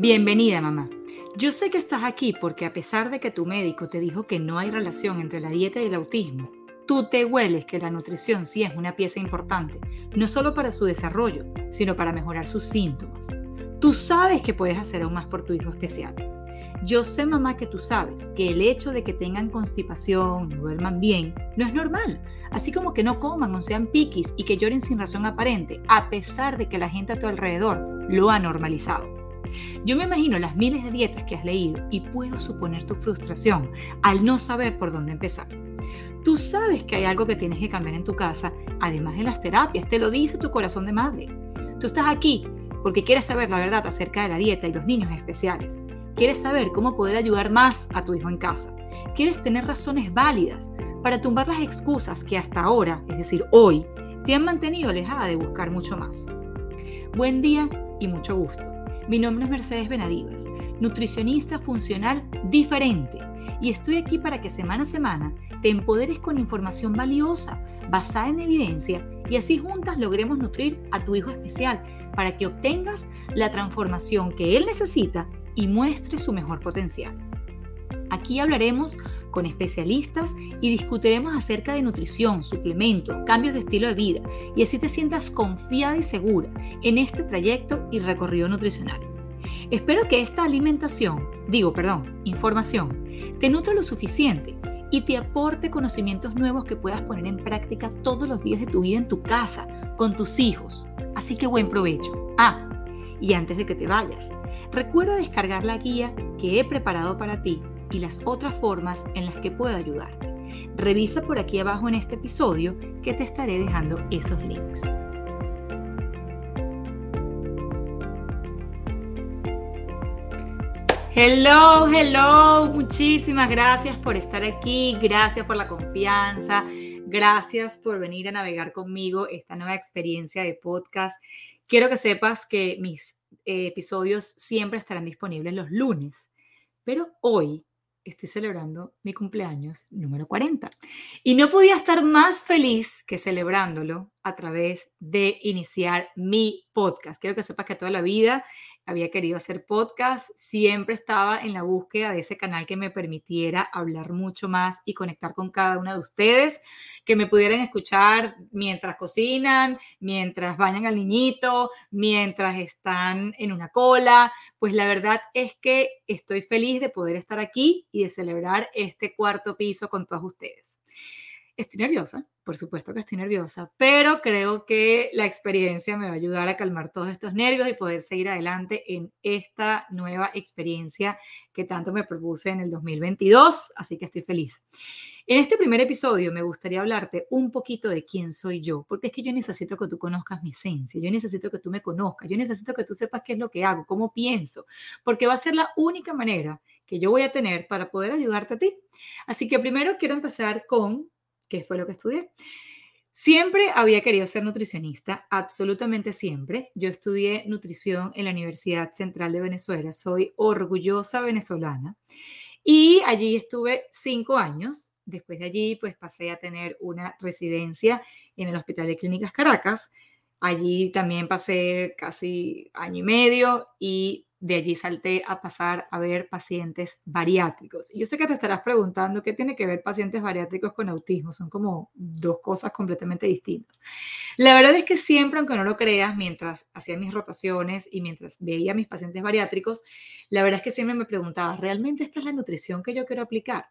Bienvenida, mamá. Yo sé que estás aquí porque a pesar de que tu médico te dijo que no hay relación entre la dieta y el autismo, tú te hueles que la nutrición sí es una pieza importante, no solo para su desarrollo, sino para mejorar sus síntomas. Tú sabes que puedes hacer aún más por tu hijo especial. Yo sé, mamá, que tú sabes que el hecho de que tengan constipación, no duerman bien, no es normal. Así como que no coman o sean piquis y que lloren sin razón aparente, a pesar de que la gente a tu alrededor lo ha normalizado. Yo me imagino las miles de dietas que has leído y puedo suponer tu frustración al no saber por dónde empezar. Tú sabes que hay algo que tienes que cambiar en tu casa, además de las terapias, te lo dice tu corazón de madre. Tú estás aquí porque quieres saber la verdad acerca de la dieta y los niños especiales. Quieres saber cómo poder ayudar más a tu hijo en casa. Quieres tener razones válidas para tumbar las excusas que hasta ahora, es decir, hoy, te han mantenido alejada de buscar mucho más. Buen día y mucho gusto. Mi nombre es Mercedes Benadivas, nutricionista funcional diferente, y estoy aquí para que semana a semana te empoderes con información valiosa, basada en evidencia, y así juntas logremos nutrir a tu hijo especial para que obtengas la transformación que él necesita y muestre su mejor potencial. Aquí hablaremos con especialistas y discutiremos acerca de nutrición, suplementos, cambios de estilo de vida y así te sientas confiada y segura en este trayecto y recorrido nutricional. Espero que esta alimentación, digo, perdón, información, te nutra lo suficiente y te aporte conocimientos nuevos que puedas poner en práctica todos los días de tu vida en tu casa, con tus hijos. Así que buen provecho. Ah, y antes de que te vayas, Recuerda descargar la guía que he preparado para ti y las otras formas en las que puedo ayudarte. Revisa por aquí abajo en este episodio que te estaré dejando esos links. Hello, hello, muchísimas gracias por estar aquí, gracias por la confianza, gracias por venir a navegar conmigo esta nueva experiencia de podcast. Quiero que sepas que mis episodios siempre estarán disponibles los lunes, pero hoy estoy celebrando mi cumpleaños número 40 y no podía estar más feliz que celebrándolo a través de iniciar mi podcast. Quiero que sepas que toda la vida había querido hacer podcast, siempre estaba en la búsqueda de ese canal que me permitiera hablar mucho más y conectar con cada una de ustedes, que me pudieran escuchar mientras cocinan, mientras bañan al niñito, mientras están en una cola. Pues la verdad es que estoy feliz de poder estar aquí y de celebrar este cuarto piso con todos ustedes. Estoy nerviosa, por supuesto que estoy nerviosa, pero creo que la experiencia me va a ayudar a calmar todos estos nervios y poder seguir adelante en esta nueva experiencia que tanto me propuse en el 2022, así que estoy feliz. En este primer episodio me gustaría hablarte un poquito de quién soy yo, porque es que yo necesito que tú conozcas mi esencia, yo necesito que tú me conozcas, yo necesito que tú sepas qué es lo que hago, cómo pienso, porque va a ser la única manera que yo voy a tener para poder ayudarte a ti. Así que primero quiero empezar con que fue lo que estudié. Siempre había querido ser nutricionista, absolutamente siempre. Yo estudié nutrición en la Universidad Central de Venezuela, soy orgullosa venezolana y allí estuve cinco años. Después de allí, pues pasé a tener una residencia en el Hospital de Clínicas Caracas. Allí también pasé casi año y medio y de allí salté a pasar a ver pacientes bariátricos. Y yo sé que te estarás preguntando qué tiene que ver pacientes bariátricos con autismo. Son como dos cosas completamente distintas. La verdad es que siempre, aunque no lo creas, mientras hacía mis rotaciones y mientras veía a mis pacientes bariátricos, la verdad es que siempre me preguntaba, ¿realmente esta es la nutrición que yo quiero aplicar?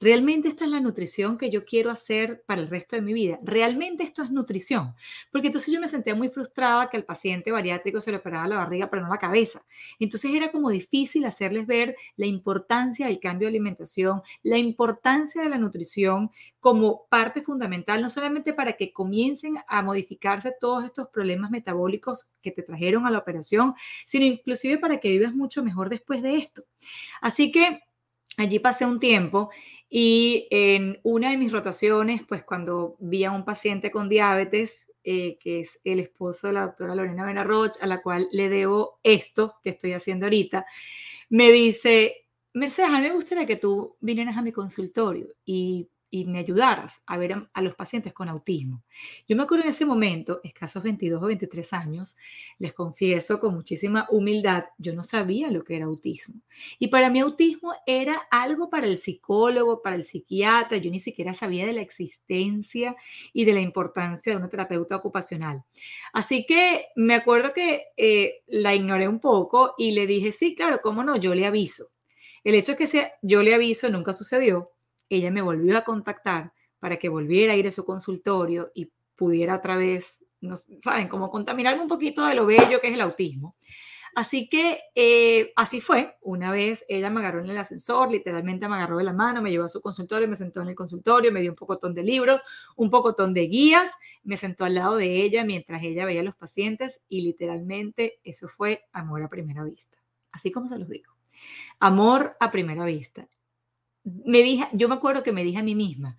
¿Realmente esta es la nutrición que yo quiero hacer para el resto de mi vida? ¿Realmente esto es nutrición? Porque entonces yo me sentía muy frustrada que al paciente bariátrico se le operaba la barriga, pero no la cabeza. Entonces era como difícil hacerles ver la importancia del cambio de alimentación, la importancia de la nutrición como parte fundamental, no solamente para que comiencen a modificarse todos estos problemas metabólicos que te trajeron a la operación, sino inclusive para que vivas mucho mejor después de esto. Así que allí pasé un tiempo y en una de mis rotaciones, pues cuando vi a un paciente con diabetes, eh, que es el esposo de la doctora Lorena Benarroch, a la cual le debo esto que estoy haciendo ahorita, me dice, Mercedes, a mí me gustaría que tú vinieras a mi consultorio y y me ayudaras a ver a, los pacientes con autismo. Yo me acuerdo en ese momento, escasos 22 o 23 años, les confieso con muchísima humildad, yo no sabía lo que era autismo. Y para mí autismo era algo para el psicólogo, para el psiquiatra, yo ni siquiera sabía de la existencia y de la importancia de una terapeuta ocupacional. Así que me acuerdo que eh, la ignoré un poco y le dije, sí, claro, cómo no, yo le aviso. El hecho es que sea, yo le aviso nunca sucedió ella me volvió a contactar para que volviera a ir a su consultorio y pudiera otra vez, no, ¿saben? Como contaminarme un poquito de lo bello que es el autismo. Así que eh, así fue. Una vez ella me agarró en el ascensor, literalmente me agarró de la mano, me llevó a su consultorio, me sentó en el consultorio, me dio un pocotón de libros, un pocotón de guías, me sentó al lado de ella mientras ella veía a los pacientes y literalmente eso fue amor a primera vista. Así como se los digo. Amor a primera vista me dije, yo me acuerdo que me dije a mí misma,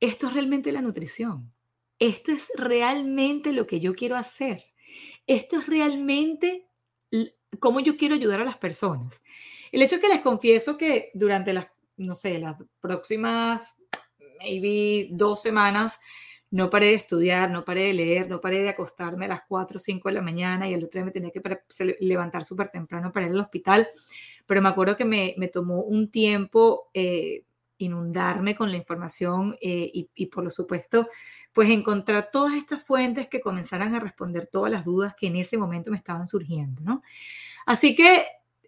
esto es realmente la nutrición, esto es realmente lo que yo quiero hacer, esto es realmente cómo yo quiero ayudar a las personas. El hecho es que les confieso que durante las, no sé, las próximas, maybe dos semanas, no paré de estudiar, no paré de leer, no paré de acostarme a las 4 o 5 de la mañana y el otro día me tenía que levantar súper temprano para ir al hospital pero me acuerdo que me, tomó un tiempo eh, inundarme con la información eh, y, por lo supuesto, pues encontrar todas estas fuentes que comenzaran a responder todas las dudas que en ese momento me estaban surgiendo, ¿no? Así que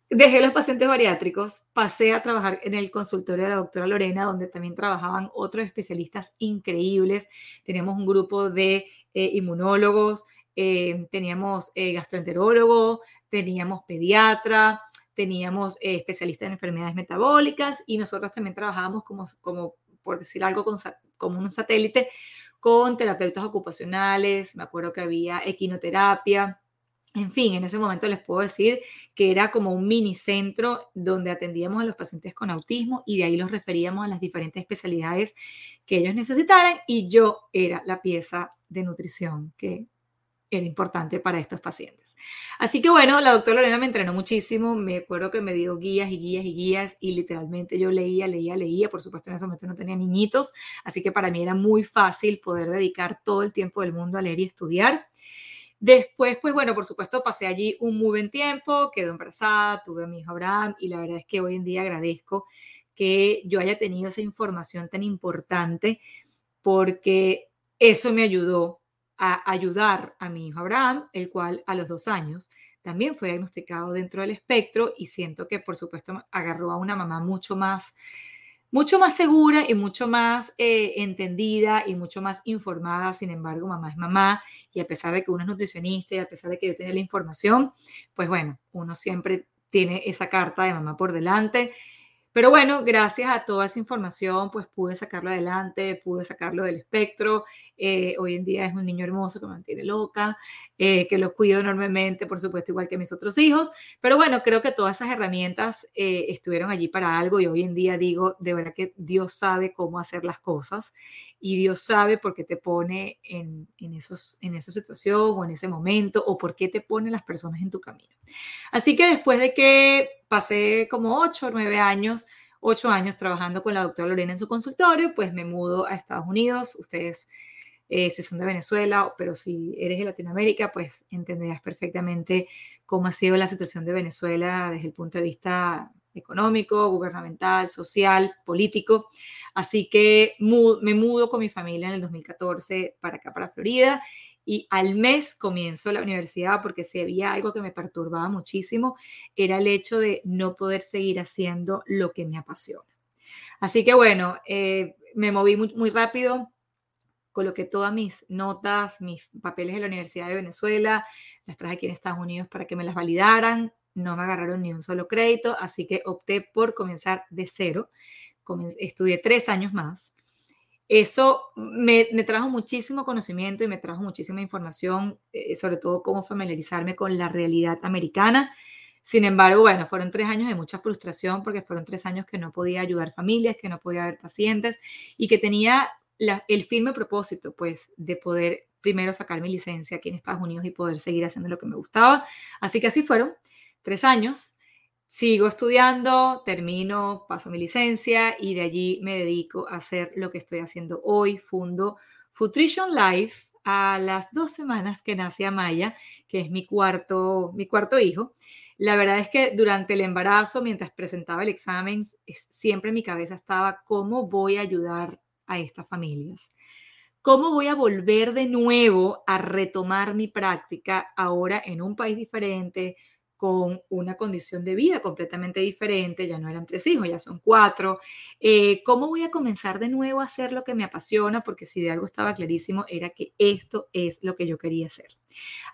dejé los pacientes bariátricos, pasé a trabajar en el consultorio de la doctora Lorena, donde también trabajaban otros especialistas increíbles. Teníamos un grupo de eh, inmunólogos, teníamos gastroenterólogos, teníamos pediatra, teníamos eh, especialistas en enfermedades metabólicas y nosotros también trabajábamos como, como por decir algo, con, como un satélite con terapeutas ocupacionales, me acuerdo que había equinoterapia, en fin, en ese momento les puedo decir que era como un mini centro donde atendíamos a los pacientes con autismo y de ahí los referíamos a las diferentes especialidades que ellos necesitaran y yo era la pieza de nutrición que era importante para estos pacientes. Así que bueno, la doctora Lorena me entrenó muchísimo, me acuerdo que me dio guías y guías y guías y literalmente yo leía, leía, leía, por supuesto en ese momento no tenía niñitos, así que para mí era muy fácil poder dedicar todo el tiempo del mundo a leer y estudiar. Después, pues bueno, por supuesto pasé allí un muy buen tiempo, quedé embarazada, tuve a mi hijo Abraham y la verdad es que hoy en día agradezco que yo haya tenido esa información tan importante porque eso me ayudó a ayudar a mi hijo Abraham, el cual a los dos años también fue diagnosticado dentro del espectro y siento que por supuesto agarró a una mamá mucho más, mucho más segura y mucho más eh, entendida y mucho más informada. Sin embargo, mamá es mamá y a pesar de que uno es nutricionista y a pesar de que yo tenía la información, pues bueno, uno siempre tiene esa carta de mamá por delante pero bueno, gracias a toda esa información, pues pude sacarlo adelante, pude sacarlo del espectro. Eh, hoy en día es un niño hermoso que me mantiene loca, eh, que lo cuido enormemente, por supuesto, igual que mis otros hijos. Pero bueno, creo que todas esas herramientas eh, estuvieron allí para algo y hoy en día digo, de verdad que Dios sabe cómo hacer las cosas y Dios sabe por qué te pone en, en, esos, en esa situación o en ese momento o por qué te pone las personas en tu camino. Así que después de que pasé como ocho o nueve años, ocho años trabajando con la doctora Lorena en su consultorio, pues me mudo a Estados Unidos. Ustedes, eh, si son de Venezuela, pero si eres de Latinoamérica, pues entenderás perfectamente cómo ha sido la situación de Venezuela desde el punto de vista económico, gubernamental, social, político. Así que me mudo con mi familia en el 2014 para acá, para Florida, y al mes comienzo la universidad porque si había algo que me perturbaba muchísimo, era el hecho de no poder seguir haciendo lo que me apasiona. Así que bueno, eh, me moví muy, muy rápido, coloqué todas mis notas, mis papeles de la Universidad de Venezuela, las traje aquí en Estados Unidos para que me las validaran, no me agarraron ni un solo crédito, así que opté por comenzar de cero. estudié tres años más. Eso me, trajo muchísimo conocimiento y me trajo muchísima información, eh, sobre todo cómo familiarizarme con la realidad americana. Sin embargo, bueno, fueron tres años de mucha frustración porque fueron tres años que no podía ayudar familias, que no podía ver pacientes y que tenía el firme propósito, pues, de poder primero sacar mi licencia aquí en Estados Unidos y poder seguir haciendo lo que me gustaba. Así que así fueron tres años. sigo estudiando, termino, paso mi licencia y de allí me dedico a hacer lo que estoy haciendo hoy. Fundo Futrition Life a las dos semanas que nace Amaya, que es mi cuarto, mi cuarto hijo. La verdad es que durante el embarazo, mientras presentaba el examen, siempre en mi cabeza estaba cómo voy a ayudar a estas familias. ¿Cómo voy a volver de nuevo a retomar mi práctica ahora en un país diferente, con una condición de vida completamente diferente, ya no eran tres hijos, ya son cuatro. Eh, ¿Cómo voy a comenzar de nuevo a hacer lo que me apasiona? Porque si de algo estaba clarísimo, era que esto es lo que yo quería hacer.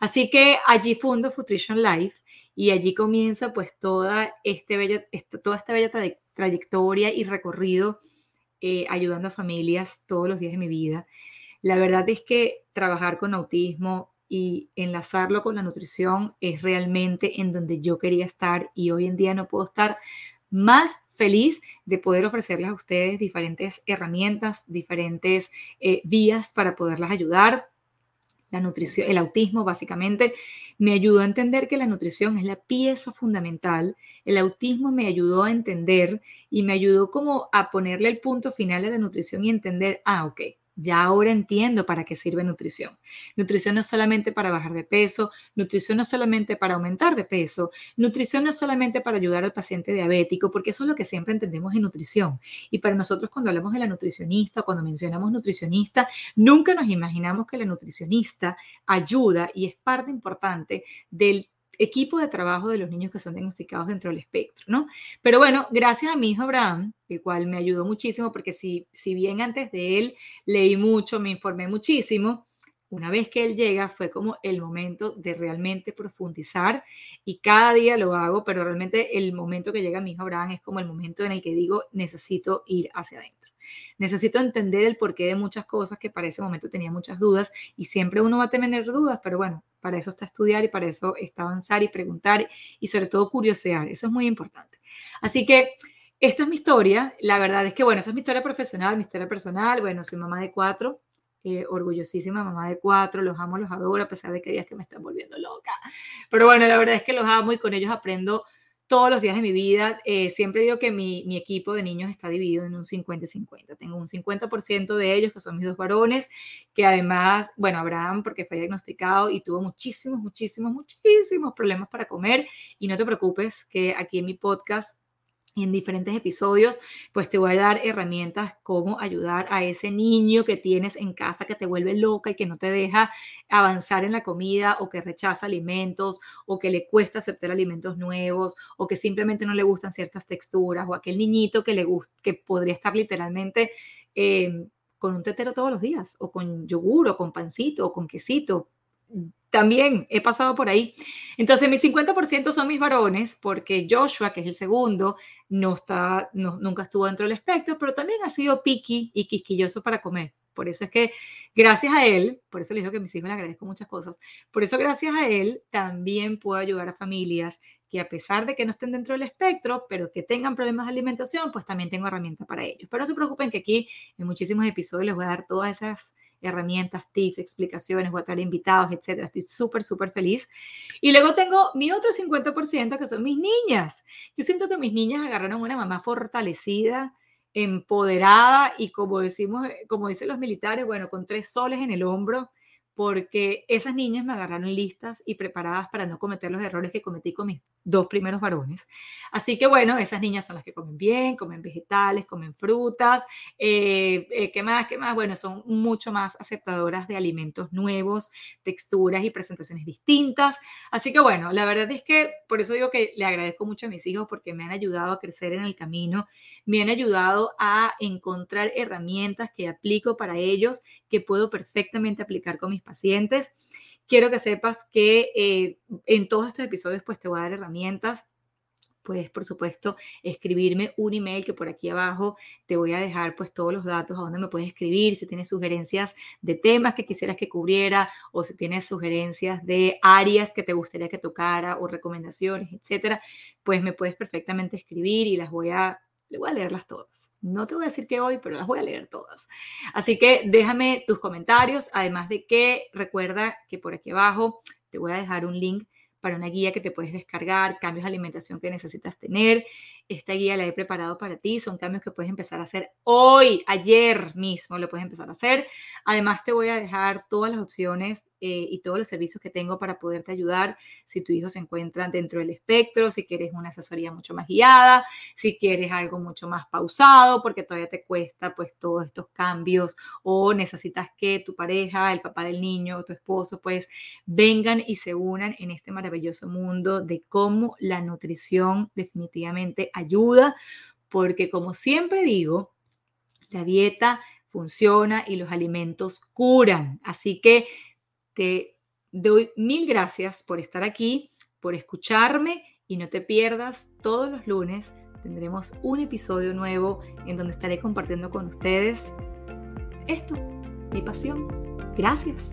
Así que allí fundo Futrition Life y allí comienza pues toda, este bella, toda esta bella trayectoria y recorrido eh, ayudando a familias todos los días de mi vida. La verdad es que trabajar con autismo y enlazarlo con la nutrición es realmente en donde yo quería estar y hoy en día no puedo estar más feliz de poder ofrecerles a ustedes diferentes herramientas, diferentes eh, vías para poderlas ayudar. La nutrición, el autismo básicamente me ayudó a entender que la nutrición es la pieza fundamental. El autismo me ayudó a entender y me ayudó como a ponerle el punto final a la nutrición y entender, ah, ok, ya ahora entiendo para qué sirve nutrición. Nutrición no es solamente para bajar de peso, nutrición no es solamente para aumentar de peso, nutrición no es solamente para ayudar al paciente diabético, porque eso es lo que siempre entendemos en nutrición. Y para nosotros cuando hablamos de la nutricionista, cuando mencionamos nutricionista, nunca nos imaginamos que la nutricionista ayuda y es parte importante del equipo de trabajo de los niños que son diagnosticados dentro del espectro, ¿no? Pero bueno, gracias a mi hijo Abraham, el cual me ayudó muchísimo, porque si, si bien antes de él leí mucho, me informé muchísimo, una vez que él llega fue como el momento de realmente profundizar y cada día lo hago, pero realmente el momento que llega mi hijo Abraham es como el momento en el que digo necesito ir hacia adentro. Necesito entender el porqué de muchas cosas que para ese momento tenía muchas dudas y siempre uno va a tener dudas, pero bueno, para eso está estudiar y para eso está avanzar y preguntar y sobre todo curiosear. Eso es muy importante. Así que esta es mi historia. La verdad es que, bueno, esa es mi historia profesional, mi historia personal. Bueno, soy mamá de cuatro, eh, orgullosísima mamá de cuatro, los amo, los adoro, a pesar de que días que me están volviendo loca. Pero bueno, la verdad es que los amo y con ellos aprendo todos los días de mi vida. Eh, siempre digo que mi, mi, equipo de niños está dividido en un 50-50. Tengo un 50% de ellos que son mis dos varones, que además, bueno, Abraham, porque fue diagnosticado y tuvo muchísimos, muchísimos, muchísimos problemas para comer. Y no te preocupes que aquí en mi podcast en diferentes episodios, pues te voy a dar herramientas cómo ayudar a ese niño que tienes en casa que te vuelve loca y que no te deja avanzar en la comida o que rechaza alimentos o que le cuesta aceptar alimentos nuevos o que simplemente no le gustan ciertas texturas o aquel niñito que le gusta, que podría estar literalmente eh, con un tetero todos los días o con yogur o con pancito o con quesito también he pasado por ahí. Entonces, mis 50% son mis varones, porque Joshua, que es el segundo, no está, nunca estuvo dentro del espectro, pero también ha sido picky y quisquilloso para comer. Por eso es que, gracias a él, por eso le digo que a mis hijos le agradezco muchas cosas, por eso gracias a él también puedo ayudar a familias que a pesar de que no estén dentro del espectro, pero que tengan problemas de alimentación, pues también tengo herramientas para ellos. Pero no se preocupen que aquí en muchísimos episodios les voy a dar todas esas herramientas, tips, explicaciones, voy invitados, etcétera. Estoy súper, súper feliz. Y luego tengo mi otro 50% que son mis niñas. Yo siento que mis niñas agarraron una mamá fortalecida, empoderada y como decimos, como dicen los militares, bueno, con tres soles en el hombro porque esas niñas me agarraron listas y preparadas para no cometer los errores que cometí con mis dos primeros varones. Así que bueno, esas niñas son las que comen bien, comen vegetales, comen frutas, eh, eh, ¿qué más? ¿Qué más? Bueno, son mucho más aceptadoras de alimentos nuevos, texturas y presentaciones distintas. Así que bueno, la verdad es que por eso digo que le agradezco mucho a mis hijos porque me han ayudado a crecer en el camino, me han ayudado a encontrar herramientas que aplico para ellos, que puedo perfectamente aplicar con mis pacientes. Quiero que sepas que eh, en todos estos episodios pues te voy a dar herramientas puedes por supuesto escribirme un email que por aquí abajo te voy a dejar pues todos los datos a donde me puedes escribir, si tienes sugerencias de temas que quisieras que cubriera o si tienes sugerencias de áreas que te gustaría que tocara o recomendaciones, etcétera, pues me puedes perfectamente escribir y las voy a le voy a leerlas todas. No te voy a decir que hoy, pero las voy a leer todas. Así que déjame tus comentarios, además de que recuerda que por aquí abajo te voy a dejar un link para una guía que te puedes descargar, cambios de alimentación que necesitas tener. Esta guía la he preparado para ti, son cambios que puedes empezar a hacer hoy, ayer mismo lo puedes empezar a hacer. Además te voy a dejar todas las opciones eh, y todos los servicios que tengo para poderte ayudar si tu hijo se encuentra dentro del espectro, si quieres una asesoría mucho más guiada, si quieres algo mucho más pausado porque todavía te cuesta pues todos estos cambios o necesitas que tu pareja, el papá del niño, tu esposo pues vengan y se unan en este maravilloso mundo de cómo la nutrición definitivamente ayuda porque como siempre digo, la dieta funciona y los alimentos curan. Así que te doy mil gracias por estar aquí, por escucharme y no te pierdas todos los lunes. Tendremos un episodio nuevo en donde estaré compartiendo con ustedes esto, mi pasión. Gracias.